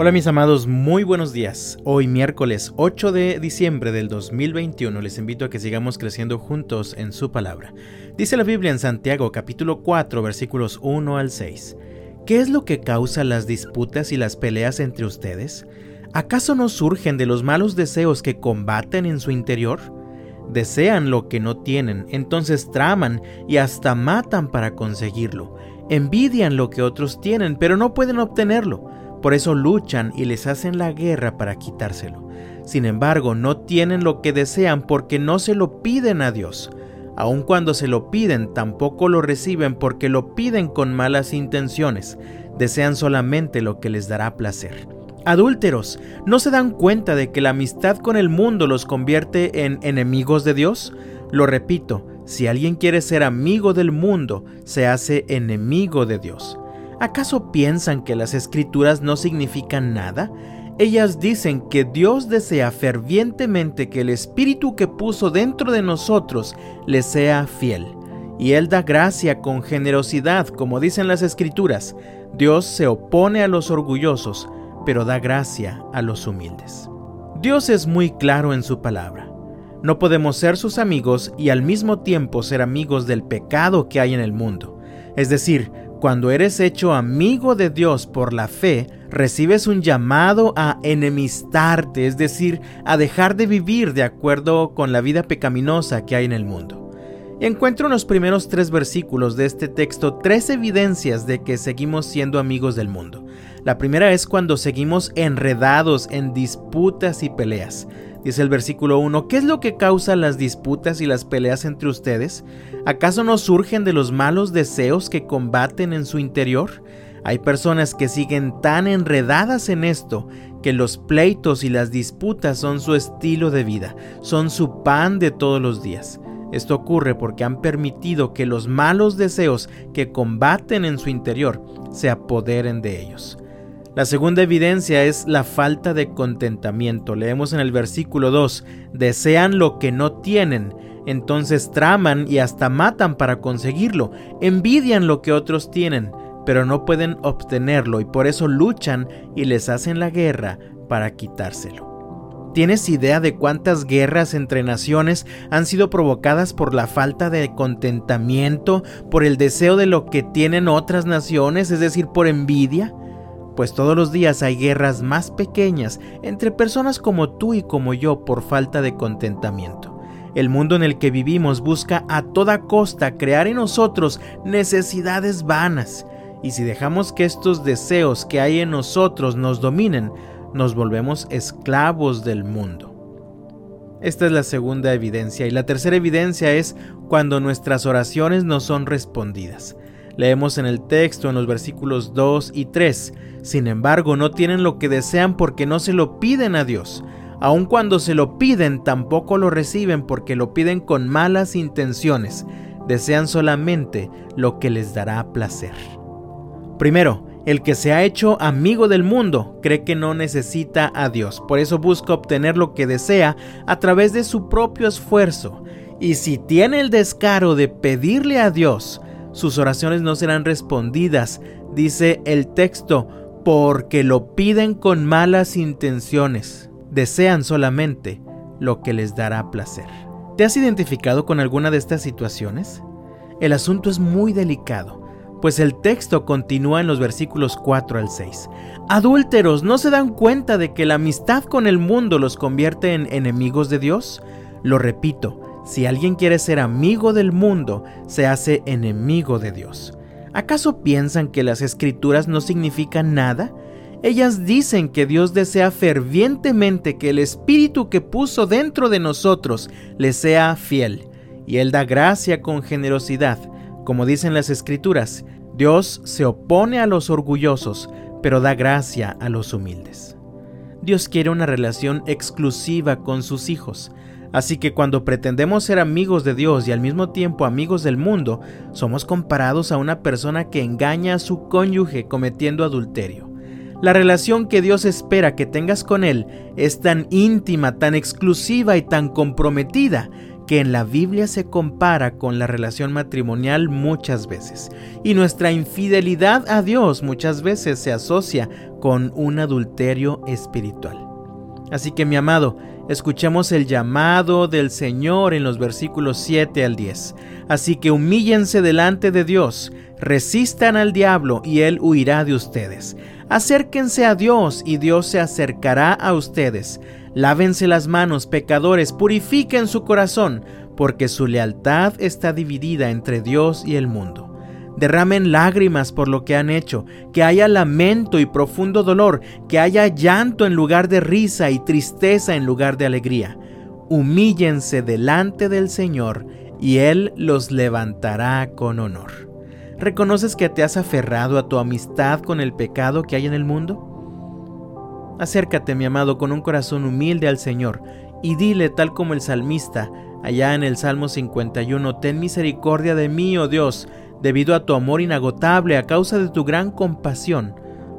Hola mis amados, muy buenos días. Hoy miércoles 8 de diciembre del 2021 les invito a que sigamos creciendo juntos en su palabra. Dice la Biblia en Santiago capítulo 4 versículos 1 al 6. ¿Qué es lo que causa las disputas y las peleas entre ustedes? ¿Acaso no surgen de los malos deseos que combaten en su interior? Desean lo que no tienen, entonces traman y hasta matan para conseguirlo. Envidian lo que otros tienen, pero no pueden obtenerlo por eso luchan y les hacen la guerra para quitárselo. Sin embargo, no tienen lo que desean porque no se lo piden a Dios. Aun cuando se lo piden, tampoco lo reciben porque lo piden con malas intenciones. Desean solamente lo que les dará placer. Adúlteros, ¿no se dan cuenta de que la amistad con el mundo los convierte en enemigos de Dios? Lo repito, si alguien quiere ser amigo del mundo, se hace enemigo de Dios. ¿Acaso piensan que las escrituras no significan nada? Ellas dicen que Dios desea fervientemente que el Espíritu que puso dentro de nosotros le sea fiel. Y Él da gracia con generosidad, como dicen las escrituras. Dios se opone a los orgullosos, pero da gracia a los humildes. Dios es muy claro en su palabra. No podemos ser sus amigos y al mismo tiempo ser amigos del pecado que hay en el mundo. Es decir, cuando eres hecho amigo de Dios por la fe, recibes un llamado a enemistarte, es decir, a dejar de vivir de acuerdo con la vida pecaminosa que hay en el mundo. Encuentro en los primeros tres versículos de este texto tres evidencias de que seguimos siendo amigos del mundo. La primera es cuando seguimos enredados en disputas y peleas. Dice el versículo 1, ¿qué es lo que causa las disputas y las peleas entre ustedes? ¿Acaso no surgen de los malos deseos que combaten en su interior? Hay personas que siguen tan enredadas en esto que los pleitos y las disputas son su estilo de vida, son su pan de todos los días. Esto ocurre porque han permitido que los malos deseos que combaten en su interior se apoderen de ellos. La segunda evidencia es la falta de contentamiento. Leemos en el versículo 2, desean lo que no tienen, entonces traman y hasta matan para conseguirlo, envidian lo que otros tienen, pero no pueden obtenerlo y por eso luchan y les hacen la guerra para quitárselo. ¿Tienes idea de cuántas guerras entre naciones han sido provocadas por la falta de contentamiento, por el deseo de lo que tienen otras naciones, es decir, por envidia? Pues todos los días hay guerras más pequeñas entre personas como tú y como yo por falta de contentamiento. El mundo en el que vivimos busca a toda costa crear en nosotros necesidades vanas, y si dejamos que estos deseos que hay en nosotros nos dominen, nos volvemos esclavos del mundo. Esta es la segunda evidencia y la tercera evidencia es cuando nuestras oraciones no son respondidas. Leemos en el texto en los versículos 2 y 3, sin embargo no tienen lo que desean porque no se lo piden a Dios. Aun cuando se lo piden, tampoco lo reciben porque lo piden con malas intenciones. Desean solamente lo que les dará placer. Primero, el que se ha hecho amigo del mundo cree que no necesita a Dios, por eso busca obtener lo que desea a través de su propio esfuerzo. Y si tiene el descaro de pedirle a Dios, sus oraciones no serán respondidas, dice el texto, porque lo piden con malas intenciones. Desean solamente lo que les dará placer. ¿Te has identificado con alguna de estas situaciones? El asunto es muy delicado, pues el texto continúa en los versículos 4 al 6. Adúlteros, ¿no se dan cuenta de que la amistad con el mundo los convierte en enemigos de Dios? Lo repito, si alguien quiere ser amigo del mundo, se hace enemigo de Dios. ¿Acaso piensan que las escrituras no significan nada? Ellas dicen que Dios desea fervientemente que el Espíritu que puso dentro de nosotros le sea fiel, y Él da gracia con generosidad. Como dicen las escrituras, Dios se opone a los orgullosos, pero da gracia a los humildes. Dios quiere una relación exclusiva con sus hijos. Así que cuando pretendemos ser amigos de Dios y al mismo tiempo amigos del mundo, somos comparados a una persona que engaña a su cónyuge cometiendo adulterio. La relación que Dios espera que tengas con Él es tan íntima, tan exclusiva y tan comprometida que en la Biblia se compara con la relación matrimonial muchas veces, y nuestra infidelidad a Dios muchas veces se asocia con un adulterio espiritual. Así que mi amado, escuchemos el llamado del Señor en los versículos 7 al 10. Así que humíllense delante de Dios, resistan al diablo y él huirá de ustedes. Acérquense a Dios y Dios se acercará a ustedes. Lávense las manos, pecadores, purifiquen su corazón, porque su lealtad está dividida entre Dios y el mundo derramen lágrimas por lo que han hecho, que haya lamento y profundo dolor, que haya llanto en lugar de risa y tristeza en lugar de alegría. Humíllense delante del Señor y Él los levantará con honor. ¿Reconoces que te has aferrado a tu amistad con el pecado que hay en el mundo? Acércate, mi amado, con un corazón humilde al Señor y dile, tal como el salmista, allá en el Salmo 51, Ten misericordia de mí, oh Dios, Debido a tu amor inagotable, a causa de tu gran compasión,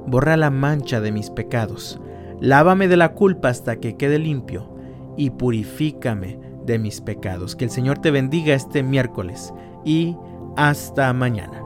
borra la mancha de mis pecados. Lávame de la culpa hasta que quede limpio y purifícame de mis pecados. Que el Señor te bendiga este miércoles y hasta mañana.